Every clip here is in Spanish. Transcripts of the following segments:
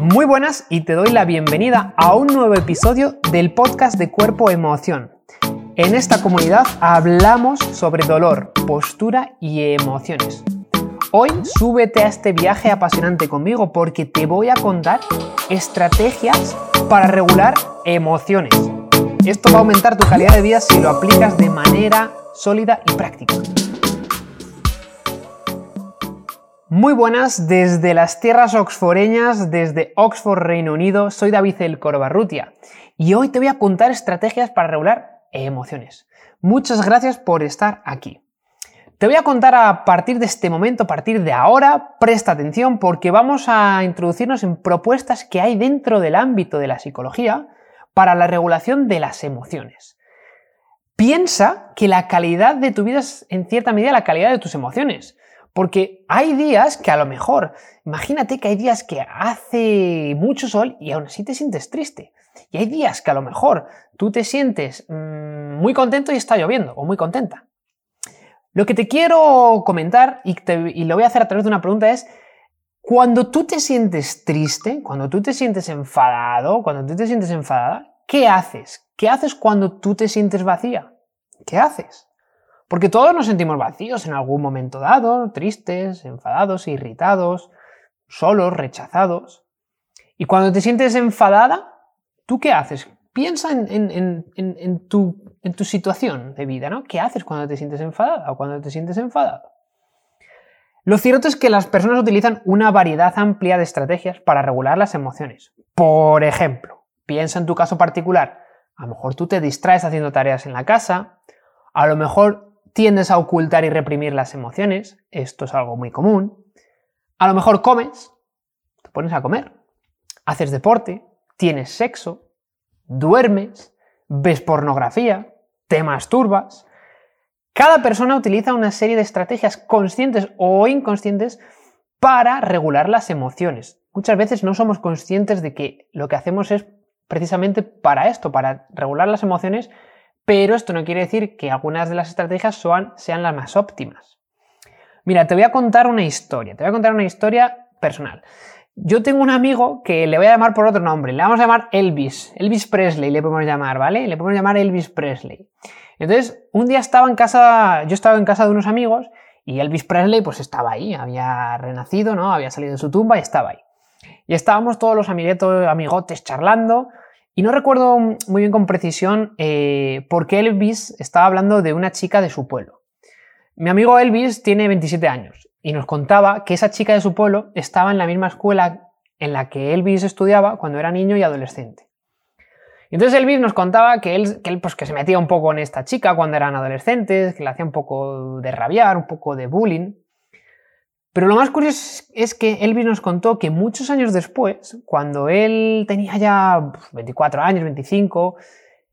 Muy buenas y te doy la bienvenida a un nuevo episodio del podcast de Cuerpo Emoción. En esta comunidad hablamos sobre dolor, postura y emociones. Hoy súbete a este viaje apasionante conmigo porque te voy a contar estrategias para regular emociones. Esto va a aumentar tu calidad de vida si lo aplicas de manera sólida y práctica. Muy buenas desde las tierras oxforeñas, desde Oxford, Reino Unido. Soy David El Corbarrutia y hoy te voy a contar estrategias para regular emociones. Muchas gracias por estar aquí. Te voy a contar a partir de este momento, a partir de ahora, presta atención porque vamos a introducirnos en propuestas que hay dentro del ámbito de la psicología para la regulación de las emociones. Piensa que la calidad de tu vida es en cierta medida la calidad de tus emociones. Porque hay días que a lo mejor, imagínate que hay días que hace mucho sol y aún así te sientes triste. Y hay días que a lo mejor tú te sientes mmm, muy contento y está lloviendo, o muy contenta. Lo que te quiero comentar, y, y lo voy a hacer a través de una pregunta, es, cuando tú te sientes triste, cuando tú te sientes enfadado, cuando tú te sientes enfadada, ¿qué haces? ¿Qué haces cuando tú te sientes vacía? ¿Qué haces? Porque todos nos sentimos vacíos en algún momento dado, tristes, enfadados, irritados, solos, rechazados. Y cuando te sientes enfadada, ¿tú qué haces? Piensa en, tu, tu situación de vida, ¿no? ¿Qué haces cuando te sientes enfadada o cuando te sientes enfadado? Lo cierto es que las personas utilizan una variedad amplia de estrategias para regular las emociones. Por ejemplo, piensa en tu caso particular. A lo mejor tú te distraes haciendo tareas en la casa, a lo mejor tiendes a ocultar y reprimir las emociones, esto es algo muy común. A lo mejor comes, te pones a comer, haces deporte, tienes sexo, duermes, ves pornografía, te masturbas. Cada persona utiliza una serie de estrategias conscientes o inconscientes para regular las emociones. Muchas veces no somos conscientes de que lo que hacemos es precisamente para esto, para regular las emociones pero esto no quiere decir que algunas de las estrategias sean, las más óptimas. Mira, te voy a contar una historia, te voy a contar una historia personal. Yo tengo un amigo que le voy a llamar por otro nombre, le vamos a llamar Elvis, Elvis Presley le podemos llamar, ¿vale? Le podemos llamar Elvis Presley. Entonces, un día estaba en casa, yo estaba en casa de unos amigos y Elvis Presley pues estaba ahí, había renacido, ¿no? Había salido de su tumba y estaba ahí. Y estábamos todos los amigotes charlando y no recuerdo muy bien con precisión eh, por qué Elvis estaba hablando de una chica de su pueblo. Mi amigo Elvis tiene 27 años y nos contaba que esa chica de su pueblo estaba en la misma escuela en la que Elvis estudiaba cuando era niño y adolescente. entonces Elvis nos contaba que él, pues, que se metía un poco en esta chica cuando eran adolescentes, que le hacía un poco de rabiar, un poco de bullying. Pero lo más curioso es que Elvis nos contó que muchos años después, cuando él tenía ya 24 años, 25,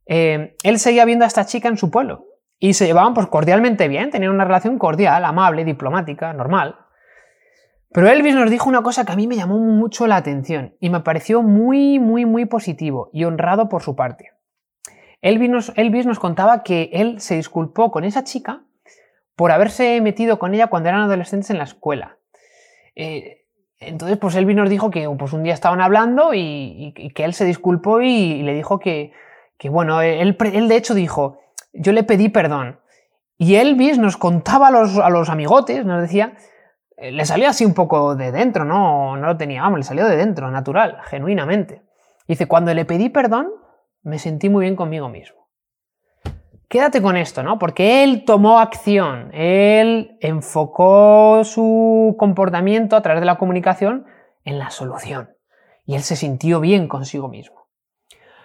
eh, él seguía viendo a esta chica en su pueblo. Y se llevaban pues, cordialmente bien, tenían una relación cordial, amable, diplomática, normal. Pero Elvis nos dijo una cosa que a mí me llamó mucho la atención y me pareció muy, muy, muy positivo y honrado por su parte. Elvis nos, Elvis nos contaba que él se disculpó con esa chica por haberse metido con ella cuando eran adolescentes en la escuela. Eh, entonces, pues Elvis nos dijo que pues, un día estaban hablando y, que él se disculpó y, le dijo que, bueno, él, de hecho dijo, yo le pedí perdón. Y Elvis nos contaba a los, a los amigotes, nos decía, eh, le salió así un poco de dentro, no, no lo tenía, vamos, le salió de dentro, natural, genuinamente. Dice, cuando le pedí perdón, me sentí muy bien conmigo mismo. Quédate con esto, ¿no? Porque él tomó acción, él enfocó su comportamiento a través de la comunicación en la solución y él se sintió bien consigo mismo.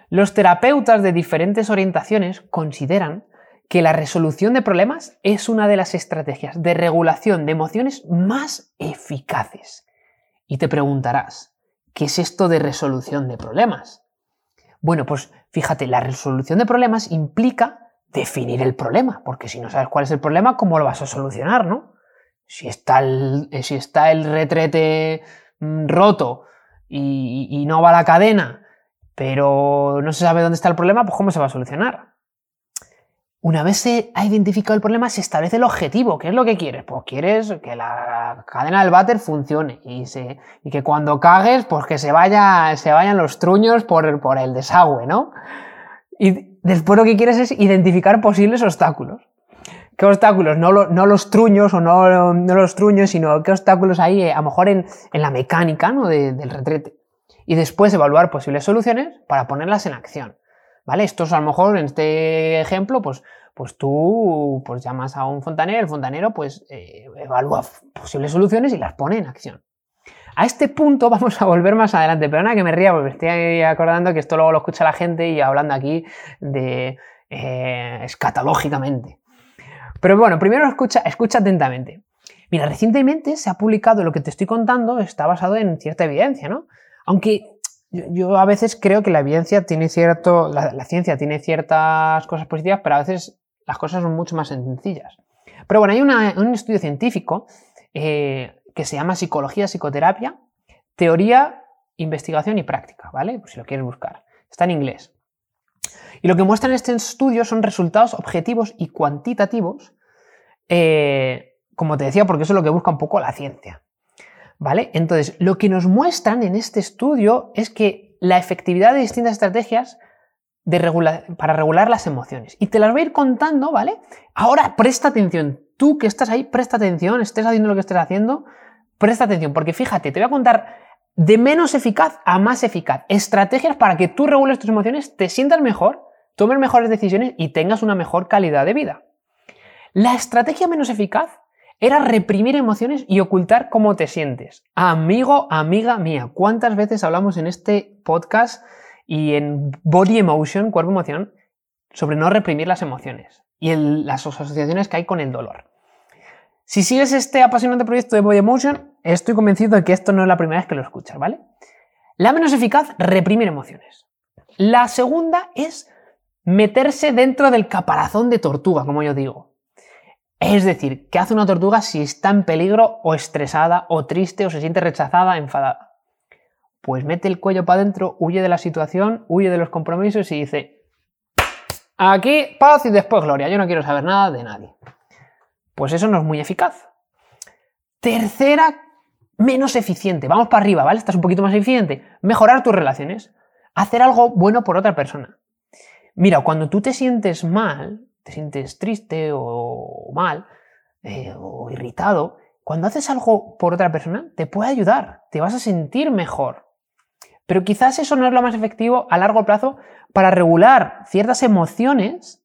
Los terapeutas de diferentes orientaciones consideran que la resolución de problemas es una de las estrategias de regulación de emociones más eficaces. Y te preguntarás, ¿qué es esto de resolución de problemas? Bueno, pues fíjate, la resolución de problemas implica definir el problema, porque si no sabes cuál es el problema, ¿cómo lo vas a solucionar, no? Si está el, eh, si está el retrete mm, roto y, no va la cadena, pero no se sabe dónde está el problema, pues ¿cómo se va a solucionar? una vez se ha identificado el problema, se establece el objetivo. ¿Qué es lo que quieres? Pues quieres que la cadena del váter funcione y, que cuando cagues, pues que se, vaya, se vayan los truños por, por el desagüe, ¿no? Y después lo que quieres es identificar posibles obstáculos. ¿Qué obstáculos? No, no los truños o no, no, los truños, sino qué obstáculos hay eh, a lo mejor en, en la mecánica ¿no? del retrete. Y después evaluar posibles soluciones para ponerlas en acción. ¿Vale? Esto es a lo mejor en este ejemplo, pues, pues tú pues llamas a un fontanero, el fontanero pues eh, evalúa posibles soluciones y las pone en acción. A este punto vamos a volver más adelante, pero nada que me ría porque estoy acordando que esto luego lo escucha la gente y hablando aquí de eh, escatológicamente. Pero bueno, primero escucha, escucha atentamente. Mira, recientemente se ha publicado lo que te estoy contando, está basado en cierta evidencia, ¿no? Aunque yo, a veces creo que la evidencia tiene cierto, la, ciencia tiene ciertas cosas positivas, pero a veces las cosas son mucho más sencillas. Pero bueno, hay un estudio científico eh, que se llama Psicología, Psicoterapia, Teoría, Investigación y Práctica, ¿vale? Si lo quieres buscar. Está en inglés. Y lo que muestra en este estudio son resultados objetivos y cuantitativos, eh, como te decía, porque eso es lo que busca un poco la ciencia. ¿Vale? Entonces, lo que nos muestran en este estudio es que la efectividad de distintas estrategias para regular las emociones. Y te las voy a ir contando, ¿vale? Ahora presta atención. Tú que estás ahí, presta atención, estés haciendo lo que estés haciendo, presta atención, porque fíjate, te voy a contar de menos eficaz a más eficaz. Estrategias para que tú regules tus emociones, te sientas mejor, tomes mejores decisiones y tengas una mejor calidad de vida. La estrategia menos eficaz era reprimir emociones y ocultar cómo te sientes. Amigo, amiga mía, ¿cuántas veces hablamos en este podcast y en Body Emotion, cuerpo emoción, sobre no reprimir las emociones y las asociaciones que hay con el dolor? Si sigues este apasionante proyecto de Body Emotion, estoy convencido de que esto no es la primera vez que lo escuchas, ¿vale? La menos eficaz, reprimir emociones. La segunda es meterse dentro del caparazón de tortuga, como yo digo. Es decir, ¿qué hace una tortuga si está en peligro o estresada o triste o se siente rechazada, enfadada? Pues mete el cuello para adentro, huye de la situación, huye de los compromisos y dice, aquí paz y después gloria, yo no quiero saber nada de nadie. Pues eso no es muy eficaz. Tercera, menos eficiente. Vamos para arriba, ¿vale? Estás un poquito más eficiente. Mejorar tus relaciones. Hacer algo bueno por otra persona. Mira, cuando tú te sientes mal, te sientes triste o mal eh, o irritado, cuando haces algo por otra persona, te puede ayudar, te vas a sentir mejor. Pero quizás eso no es lo más efectivo a largo plazo para regular ciertas emociones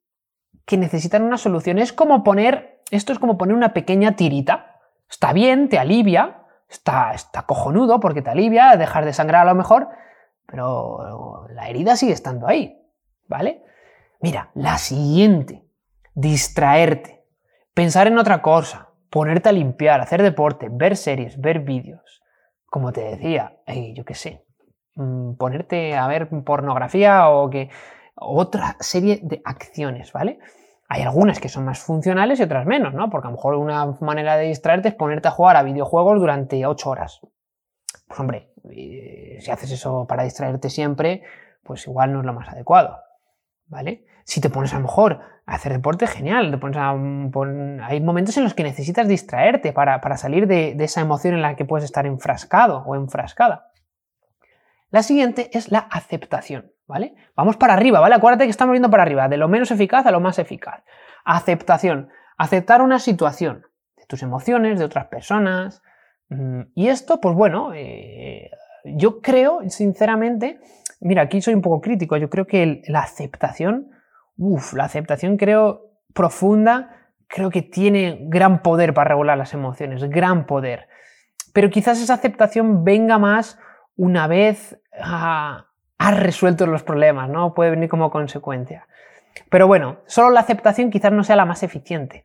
que necesitan una solución. Es como poner, esto es como poner una pequeña tirita. Está bien, te alivia, está, está cojonudo porque te alivia, dejar de sangrar a lo mejor, pero la herida sigue estando ahí, ¿vale? Mira, la siguiente distraerte, pensar en otra cosa, ponerte a limpiar, hacer deporte, ver series, ver vídeos. Como te decía, yo qué sé, mm, ponerte a ver pornografía o que otra serie de acciones, ¿vale? Hay algunas que son más funcionales y otras menos, ¿no? Porque a lo mejor una manera de distraerte es ponerte a jugar a videojuegos durante 8 horas. Pues hombre, eh, si haces eso para distraerte siempre, pues igual no es lo más adecuado, ¿vale? Si te pones a lo mejor a hacer deporte, genial. Te pones a, hay momentos en los que necesitas distraerte para, salir de, esa emoción en la que puedes estar enfrascado o enfrascada. La siguiente es la aceptación, ¿vale? Vamos para arriba, ¿vale? Acuérdate que estamos viendo para arriba, de lo menos eficaz a lo más eficaz. Aceptación. Aceptar una situación, de tus emociones, de otras personas. Mm, y esto, pues bueno, eh, yo creo, sinceramente, mira, aquí soy un poco crítico, yo creo que la aceptación Uf, la aceptación creo profunda, creo que tiene gran poder para regular las emociones, gran poder. Pero quizás esa aceptación venga más una vez has resuelto los problemas, ¿no? Puede venir como consecuencia. Pero bueno, solo la aceptación quizás no sea la más eficiente.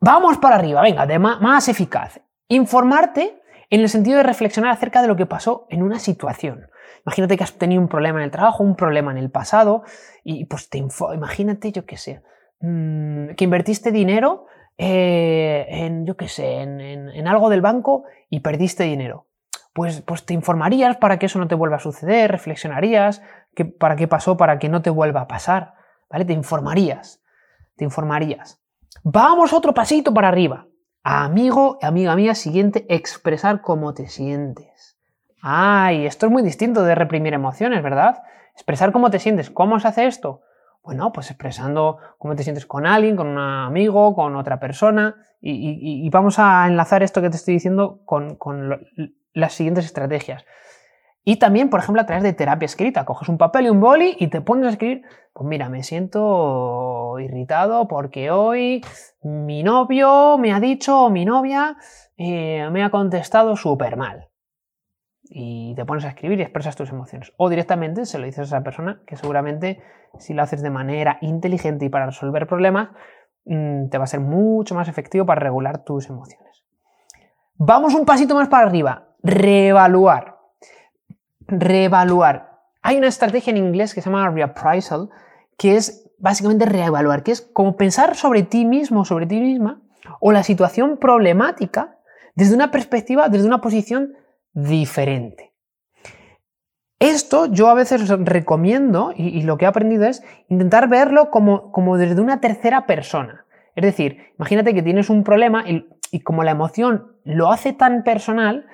Vamos para arriba, venga, de más eficaz. Informarte en el sentido de reflexionar acerca de lo que pasó en una situación. Imagínate que has tenido un problema en el trabajo, un problema en el pasado, y pues te imagínate, yo qué sé, mm, que invertiste dinero eh, en, yo qué sé, en, algo del banco y perdiste dinero. Pues, pues te informarías para que eso no te vuelva a suceder, reflexionarías que, para qué pasó, para que no te vuelva a pasar, ¿vale? Te informarías. te informarías. Vamos otro pasito para arriba. Amigo, amiga mía, siguiente, expresar cómo te sientes. Ay, esto es muy distinto de reprimir emociones, ¿verdad? Expresar cómo te sientes. ¿Cómo se hace esto? Bueno, pues expresando cómo te sientes con alguien, con un amigo, con otra persona. Y, vamos a enlazar esto que te estoy diciendo con, las siguientes estrategias. Y también, por ejemplo, a través de terapia escrita. Coges un papel y un boli y te pones a escribir, pues mira, me siento irritado porque hoy mi novio me ha dicho o mi novia eh, me ha contestado súper mal. Y te pones a escribir y expresas tus emociones. O directamente se lo dices a esa persona que seguramente si lo haces de manera inteligente y para resolver problemas, mm, te va a ser mucho más efectivo para regular tus emociones. Vamos un pasito más para arriba. Reevaluar. Reevaluar. Hay una estrategia en inglés que se llama reappraisal, que es básicamente reevaluar, que es como pensar sobre ti mismo, sobre ti misma, o la situación problemática desde una perspectiva, desde una posición diferente. Esto yo a veces recomiendo, y, lo que he aprendido es intentar verlo como, desde una tercera persona. Es decir, imagínate que tienes un problema y como la emoción lo hace tan personal,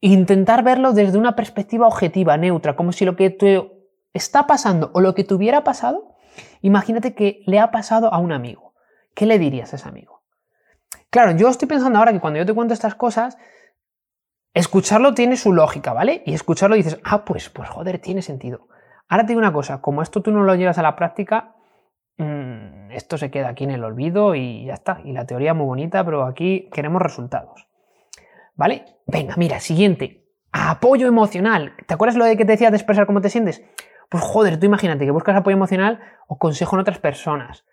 intentar verlo desde una perspectiva objetiva, neutra, como si lo que te está pasando o lo que te hubiera pasado, imagínate que le ha pasado a un amigo. ¿Qué le dirías a ese amigo? Claro, yo estoy pensando ahora que cuando yo te cuento estas cosas, escucharlo tiene su lógica, ¿vale? Y escucharlo dices, ah, pues, pues joder, tiene sentido. Ahora te digo una cosa, como esto tú no lo llevas a la práctica, mm, esto se queda aquí en el olvido y ya está. Y la teoría es muy bonita, pero aquí queremos resultados. ¿Vale? Venga, mira, siguiente. Apoyo emocional. ¿Te acuerdas lo de que te decía de expresar cómo te sientes? Pues joder, tú imagínate que buscas apoyo emocional o consejo en otras personas.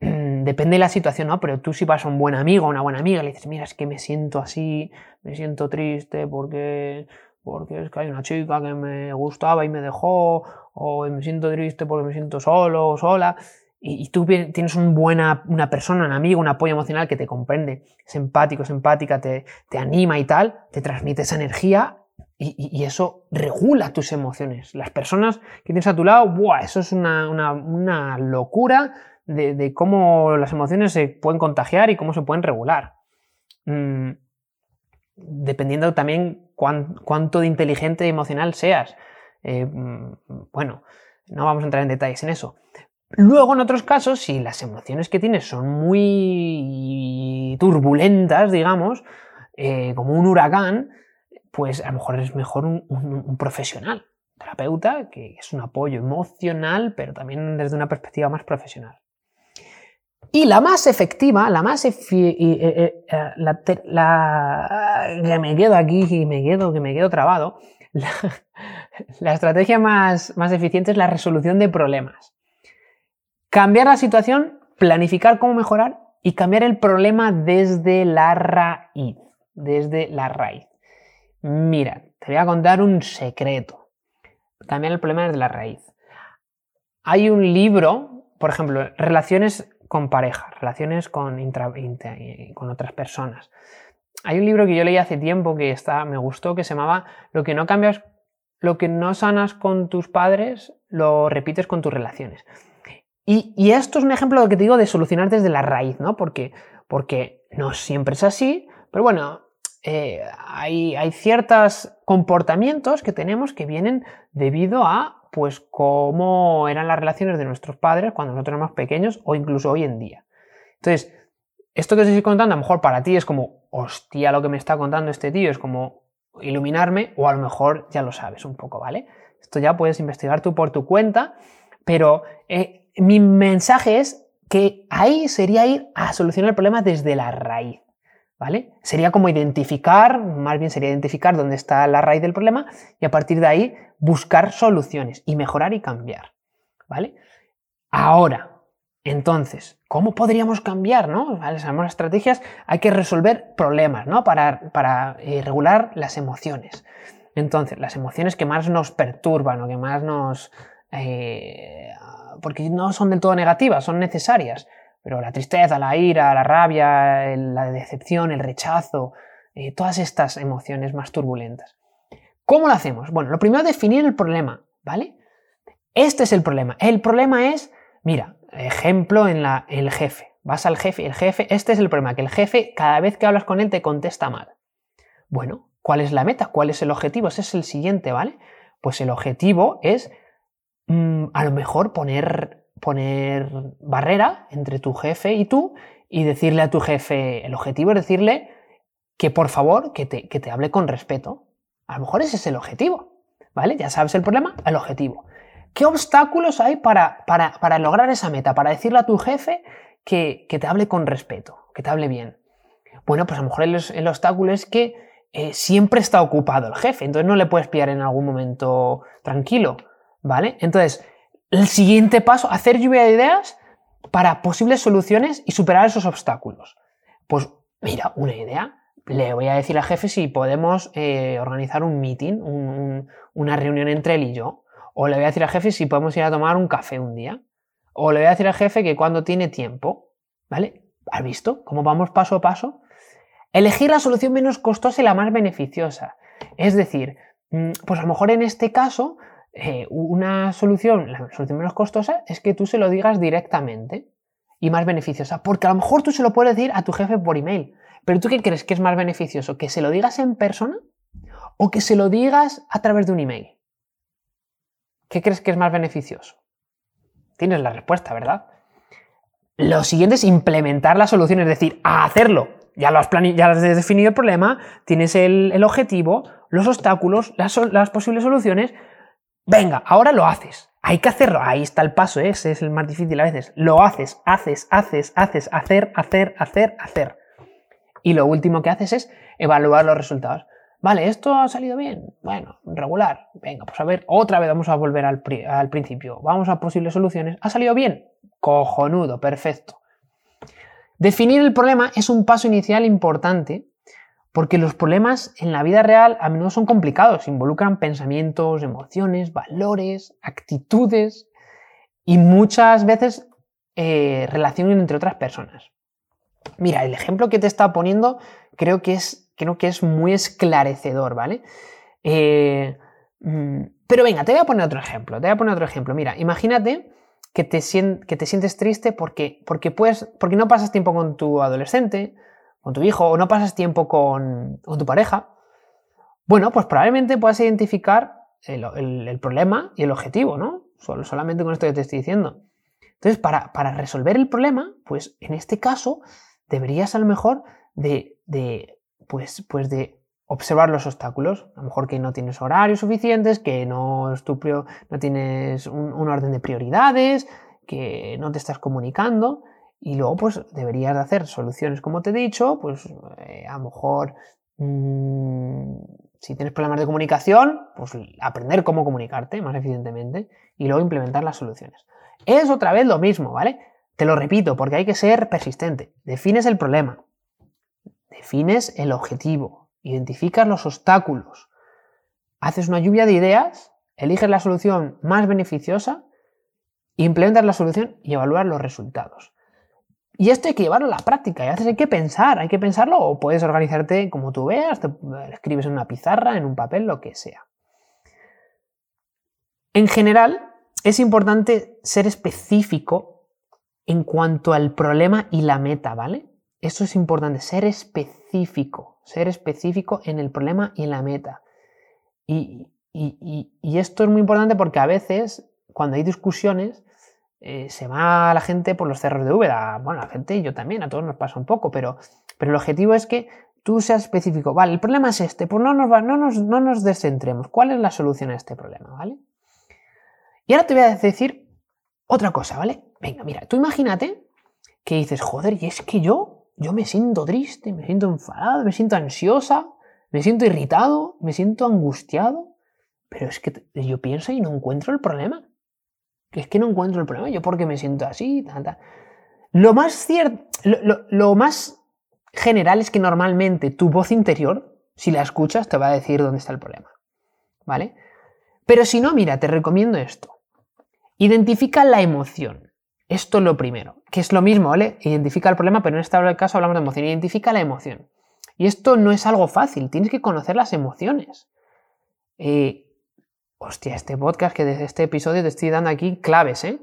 Mm, depende de la situación, ¿no? Pero tú si vas a un buen amigo o una buena amiga le dices, mira, es que me siento así, me siento triste porque, porque es que hay una chica que me gustaba y me dejó, o me siento triste porque me siento solo o sola. Y, tú tienes un buena, una persona, un amigo, un apoyo emocional que te comprende, es empático, es empática, te, te anima y tal, te transmite esa energía y, eso regula tus emociones. Las personas que tienes a tu lado, ¡buah! Eso es una, locura de, cómo las emociones se pueden contagiar y cómo se pueden regular. Mm, dependiendo también cuánto de inteligente y emocional seas. Eh, mm, bueno, no vamos a entrar en detalles en eso. Luego, en otros casos, si las emociones que tienes son muy turbulentas, digamos, eh, como un huracán, pues a lo mejor es mejor un, profesional, terapeuta, que es un apoyo emocional, pero también desde una perspectiva más profesional. Y la más efectiva, la más eh, eh, eh, la, que me quedo aquí y me quedo, que me quedo trabado, la, estrategia más, más eficiente es la resolución de problemas. Cambiar la situación, planificar cómo mejorar y cambiar el problema desde la raíz. Desde la raíz. Mira, te voy a contar un secreto. Cambiar el problema desde la raíz. Hay un libro, por ejemplo, relaciones con pareja, relaciones con, con otras personas. Hay un libro que yo leí hace tiempo que está, me gustó, que se llamaba Lo que no cambias, lo que no sanas con tus padres, lo repites con tus relaciones. Y, esto es un ejemplo que te digo de solucionar desde la raíz, ¿no? Porque, porque no siempre es así, pero bueno, eh, hay, ciertos comportamientos que tenemos que vienen debido a pues cómo eran las relaciones de nuestros padres cuando nosotros éramos pequeños o incluso hoy en día. Entonces, esto que os estoy contando a lo mejor para ti es como, hostia, lo que me está contando este tío es como iluminarme o a lo mejor ya lo sabes un poco, ¿vale? Esto ya puedes investigar tú por tu cuenta, pero eh, mi mensaje es que ahí sería ir a solucionar el problema desde la raíz. ¿Vale? Sería como identificar, más bien sería identificar dónde está la raíz del problema y a partir de ahí buscar soluciones y mejorar y cambiar. ¿Vale? Ahora, entonces, ¿cómo podríamos cambiar? ¿no? ¿Vale? Sabemos las estrategias, hay que resolver problemas, ¿no? Para, para eh, regular las emociones. Entonces, las emociones que más nos perturban o que más nos... Eh, porque no son del todo negativas, son necesarias pero la tristeza, la ira, la rabia, la decepción, el rechazo, eh, todas estas emociones más turbulentas. ¿Cómo lo hacemos? Bueno, lo primero es definir el problema, ¿vale? Este es el problema. El problema es, mira, ejemplo en la, el jefe. Vas al jefe, el jefe, este es el problema, que el jefe cada vez que hablas con él te contesta mal. Bueno, ¿cuál es la meta? ¿Cuál es el objetivo? Ese es el siguiente, ¿vale? Pues el objetivo es mm, a lo mejor poner, poner barrera entre tu jefe y tú y decirle a tu jefe, el objetivo es decirle que por favor, que te, que te hable con respeto. A lo mejor ese es el objetivo, ¿vale? Ya sabes el problema, el objetivo. ¿Qué obstáculos hay para, para, lograr esa meta? Para decirle a tu jefe que, te hable con respeto, que te hable bien. Bueno, pues a lo mejor el, obstáculo es que eh, siempre está ocupado el jefe, entonces no le puedes pillar en algún momento tranquilo, ¿vale? Entonces, el siguiente paso, hacer lluvia de ideas para posibles soluciones y superar esos obstáculos. Pues mira, una idea. Le voy a decir al jefe si podemos eh, organizar un meeting, una reunión entre él y yo. O le voy a decir al jefe si podemos ir a tomar un café un día. O le voy a decir al jefe que cuando tiene tiempo. ¿Vale? ¿Has visto cómo vamos paso a paso? Elegir la solución menos costosa y la más beneficiosa. Es decir, mm, pues a lo mejor en este caso, eh, una solución, la solución menos costosa es que tú se lo digas directamente y más beneficiosa. Porque a lo mejor tú se lo puedes decir a tu jefe por email. Pero tú qué crees que es más beneficioso? ¿Que se lo digas en persona o que se lo digas a través de un email? ¿Qué crees que es más beneficioso? Tienes la respuesta, ¿verdad? Lo siguiente es implementar la solución, es decir, a hacerlo. Ya lo has, ya has definido el problema, tienes el, objetivo, los obstáculos, las, posibles soluciones. Venga, ahora lo haces. Hay que hacerlo. Ahí está el paso, ¿eh? ese es el más difícil a veces. Lo haces, haces, haces, haces, hacer, hacer, hacer, hacer. Y lo último que haces es evaluar los resultados. Vale, esto ha salido bien. Bueno, regular. Venga, pues a ver, otra vez vamos a volver al, principio. Vamos a posibles soluciones. ¿Ha salido bien? Cojonudo, perfecto. Definir el problema es un paso inicial importante porque los problemas en la vida real a menudo son complicados, involucran pensamientos, emociones, valores, actitudes y muchas veces eh, relaciones entre otras personas. Mira, el ejemplo que te está poniendo creo que es creo que es muy esclarecedor, ¿vale? Eh, mm, pero venga, te voy a poner otro ejemplo, te voy a poner otro ejemplo. Mira, imagínate que te, que te sientes triste porque, porque, puedes, porque no pasas tiempo con tu adolescente, con tu hijo, o no pasas tiempo con, tu pareja. Bueno, pues probablemente puedas identificar el, problema y el objetivo, ¿no? Solamente con esto que te estoy diciendo. Entonces, para, resolver el problema, pues en este caso, deberías a lo mejor de pues, pues de observar los obstáculos. A lo mejor que no tienes horarios suficientes, que no, es tu no tienes un, orden de prioridades, que no te estás comunicando. Y luego, pues deberías de hacer soluciones, como te he dicho, pues eh, a lo mejor mm, si tienes problemas de comunicación, pues aprender cómo comunicarte más eficientemente y luego implementar las soluciones. Es otra vez lo mismo, ¿vale? Te lo repito, porque hay que ser persistente. Defines el problema, Defines el objetivo, identificas los obstáculos, haces una lluvia de ideas, eliges la solución más beneficiosa, implementas la solución y evalúas los resultados. Y esto hay que llevarlo a la práctica, y a veces hay que pensar, hay que pensarlo o puedes organizarte como tú veas, te escribes en una pizarra, en un papel, lo que sea. En general, es importante ser específico en cuanto al problema y la meta, ¿vale? Eso es importante, ser específico, ser específico en el problema y en la meta. Y, esto es muy importante porque a veces, cuando hay discusiones, eh, se va la gente por los cerros de Úbeda. Bueno, la gente y yo también, a todos nos pasa un poco, pero, pero el objetivo es que tú seas específico. Vale, el problema es este, pues no nos, no, nos, no nos descentremos. ¿Cuál es la solución a este problema? ¿Vale? Y ahora te voy a decir otra cosa, ¿vale? Venga, mira, tú imagínate que dices, joder, y es que yo yo me siento triste, me siento enfadado, me siento ansiosa, me siento irritado, me siento angustiado, pero es que yo pienso y no encuentro el problema. Que es que no encuentro el problema, yo porque me siento así, Lo más cierto, lo, más general es que normalmente tu voz interior, si la escuchas, te va a decir dónde está el problema. ¿Vale? Pero si no, mira, te recomiendo esto. Identifica la emoción. Esto es lo primero, que es lo mismo, ¿vale? Identifica el problema, pero en este caso hablamos de emoción. Identifica la emoción. Y esto no es algo fácil, tienes que conocer las emociones. Eh, hostia, este podcast que desde este episodio te estoy dando aquí claves, ¿eh?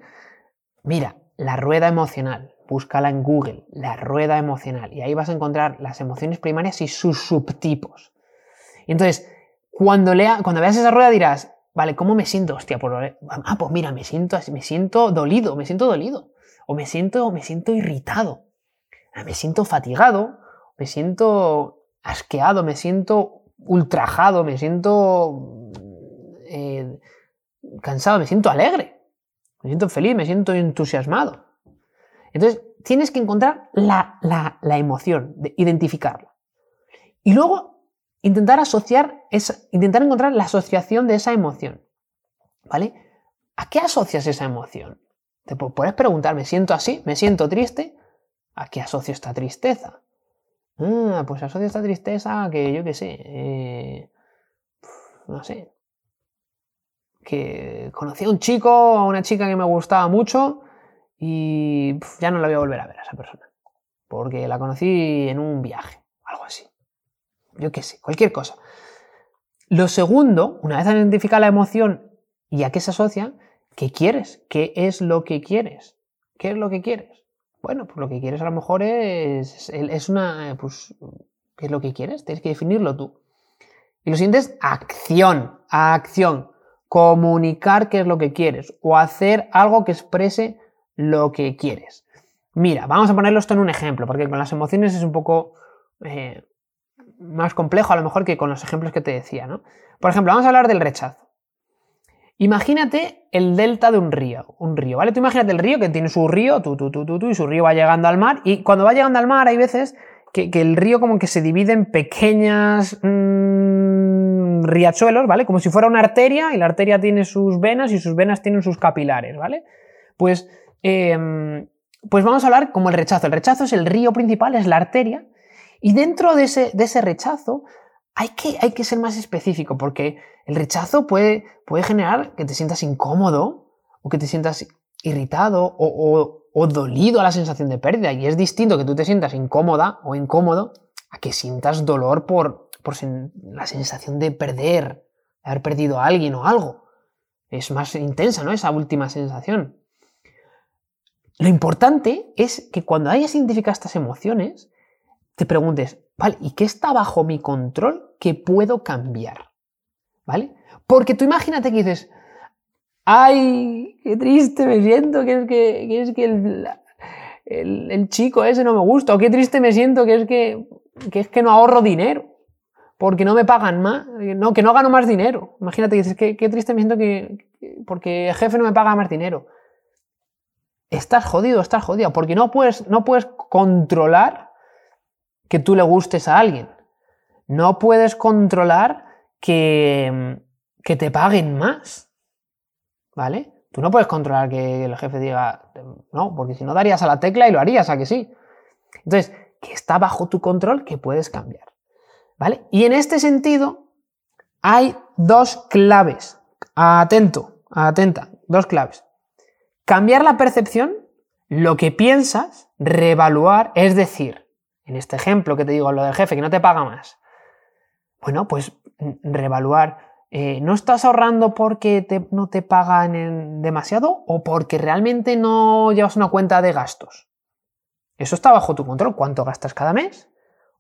Mira, la rueda emocional. Búscala en Google, la rueda emocional. Y ahí vas a encontrar las emociones primarias y sus subtipos. Y entonces, cuando, lea, cuando veas esa rueda dirás, vale, ¿cómo me siento? Hostia, por... ah, pues mira, me siento, me siento dolido, me siento dolido. O me siento, me siento irritado. Ah, me siento fatigado, me siento asqueado, me siento ultrajado, me siento eh, cansado, me siento alegre, me siento feliz, me siento entusiasmado. Entonces, tienes que encontrar la, emoción, identificarla. Y luego, intentar asociar, esa, intentar encontrar la asociación de esa emoción. ¿Vale? ¿A qué asocias esa emoción? Te puedes preguntar, ¿me siento así? ¿Me siento triste? ¿A qué asocio esta tristeza? Ah, pues asocio esta tristeza que yo qué sé, eh, no sé, que conocí a un chico o a una chica que me gustaba mucho y ya no la voy a volver a ver a esa persona. Porque la conocí en un viaje, algo así. Yo qué sé, cualquier cosa. Lo segundo, una vez identificado la emoción y a qué se asocia, ¿qué quieres? ¿Qué es lo que quieres? ¿Qué es lo que quieres? Bueno, pues lo que quieres a lo mejor es, es una... Pues, ¿Qué es lo que quieres? Tienes que definirlo tú. Y lo siguiente es acción, acción. Comunicar qué es lo que quieres o hacer algo que exprese lo que quieres. Mira, vamos a ponerlo esto en un ejemplo, porque con las emociones es un poco eh, más complejo a lo mejor que con los ejemplos que te decía, ¿no? Por ejemplo, vamos a hablar del rechazo. Imagínate el delta de un río, un río, ¿vale? Tú imagínate el río que tiene su río, tú, tú, tú, tú, y su río va llegando al mar, y cuando va llegando al mar hay veces que, el río como que se divide en pequeñas mm, riachuelos, ¿vale? Como si fuera una arteria, y la arteria tiene sus venas y sus venas tienen sus capilares, ¿vale? Pues, em, pues vamos a hablar como el rechazo. El rechazo es el río principal, es la arteria, y dentro de ese, de ese rechazo hay que, hay que ser más específico, porque el rechazo puede, puede generar que te sientas incómodo o que te sientas irritado o, dolido a la sensación de pérdida. Y es distinto que tú te sientas incómoda o incómodo a que sientas dolor por, por la sensación de perder, de haber perdido a alguien o algo. Es más intensa, ¿no? Esa última sensación. Lo importante es que cuando hayas identificado estas emociones, te preguntes, ¿vale? ¿Y qué está bajo mi control que puedo cambiar? ¿Vale? Porque tú imagínate que dices, ¡ay! ¡Qué triste me siento! Que es que, es que el, chico ese no me gusta. O qué triste me siento que es que, es que no ahorro dinero. Porque no me pagan más. No, que no gano más dinero. Imagínate dices, qué, qué triste me siento que, porque el jefe no me paga más dinero. Estás jodido, estás jodido. Porque no puedes, no puedes controlar que tú le gustes a alguien. No puedes controlar que, que te paguen más. ¿Vale? Tú no puedes controlar que el jefe diga, no, porque si no darías a la tecla y lo harías, a que sí. Entonces, que está bajo tu control, que puedes cambiar. ¿Vale? Y en este sentido, hay dos claves. Atento, atenta, dos claves. Cambiar la percepción, lo que piensas, reevaluar, es decir, en este ejemplo que te digo, lo del jefe que no te paga más, bueno, pues reevaluar. Eh, ¿No estás ahorrando porque no te pagan demasiado o porque realmente no llevas una cuenta de gastos? Eso está bajo tu control. ¿Cuánto gastas cada mes?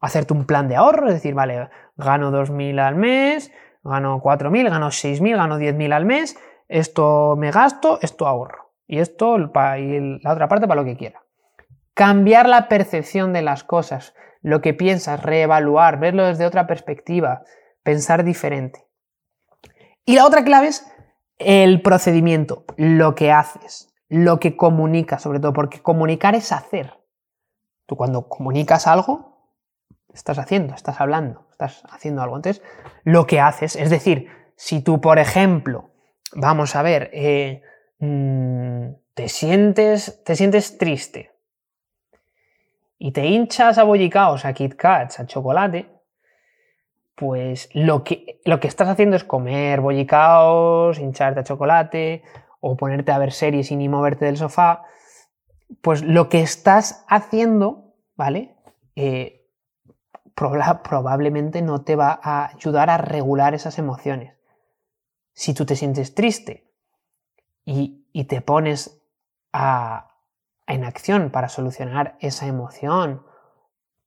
Hacerte un plan de ahorro, es decir, vale, gano 2.000 al mes, gano 4.000, gano 6.000, gano 10.000 al mes, esto me gasto, esto ahorro. Y esto, y la otra parte para lo que quiera. Cambiar la percepción de las cosas, lo que piensas, reevaluar, verlo desde otra perspectiva, pensar diferente. Y la otra clave es el procedimiento, lo que haces, lo que comunicas, sobre todo, porque comunicar es hacer. Tú cuando comunicas algo, estás haciendo, estás hablando, estás haciendo algo. Entonces, lo que haces, es decir, si tú, por ejemplo, vamos a ver, eh, mm, te, sientes, te sientes triste, y te hinchas a bollicaos, a Kit Kats, a chocolate, pues lo que, lo que estás haciendo es comer bollicaos, hincharte a chocolate o ponerte a ver series y ni moverte del sofá, pues lo que estás haciendo, ¿vale? Eh, probablemente no te va a ayudar a regular esas emociones. Si tú te sientes triste y, te pones a, en acción para solucionar esa emoción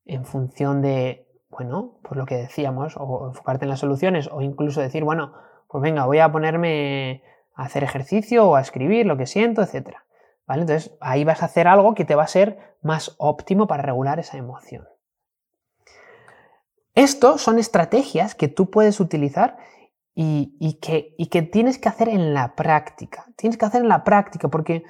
en función de, bueno, pues lo que decíamos, o enfocarte en las soluciones, o incluso decir, bueno, pues venga, voy a ponerme a hacer ejercicio o a escribir lo que siento, etc. ¿Vale? Entonces ahí vas a hacer algo que te va a ser más óptimo para regular esa emoción. Esto son estrategias que tú puedes utilizar y, que, tienes que hacer en la práctica. Tienes que hacer en la práctica porque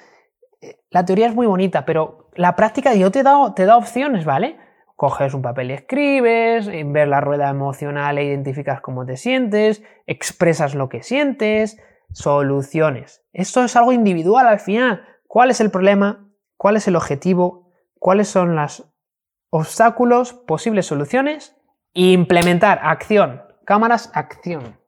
eh, la teoría es muy bonita, pero la práctica yo te te da opciones, ¿vale? Coges un papel y escribes, ver la rueda emocional e identificas cómo te sientes, expresas lo que sientes, soluciones. Esto es algo individual al final. ¿Cuál es el problema? ¿Cuál es el objetivo? ¿Cuáles son los obstáculos? ¿Posibles soluciones? Implementar, acción. Cámaras, acción.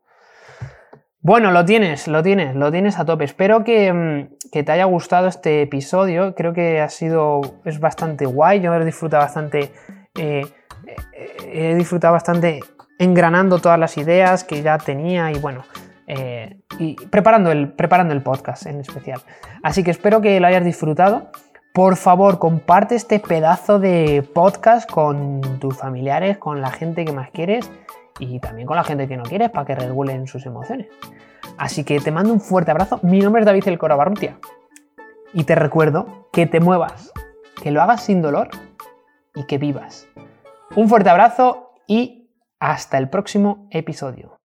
Bueno, lo tienes, lo tienes, lo tienes a tope. Espero que, mm, te haya gustado este episodio. Creo que ha sido, es bastante guay. Yo he disfrutado bastante, eh, eh, he disfrutado bastante engranando todas las ideas que ya tenía y bueno, eh, y preparando el, preparando el podcast en especial. Así que espero que lo hayas disfrutado. Por favor, comparte este pedazo de podcast con tus familiares, con la gente que más quieres y también con la gente que no quieres para que regulen sus emociones. Así que te mando un fuerte abrazo. Mi nombre es David El Barrutia y te recuerdo que te muevas, que lo hagas sin dolor y que vivas. Un fuerte abrazo y hasta el próximo episodio.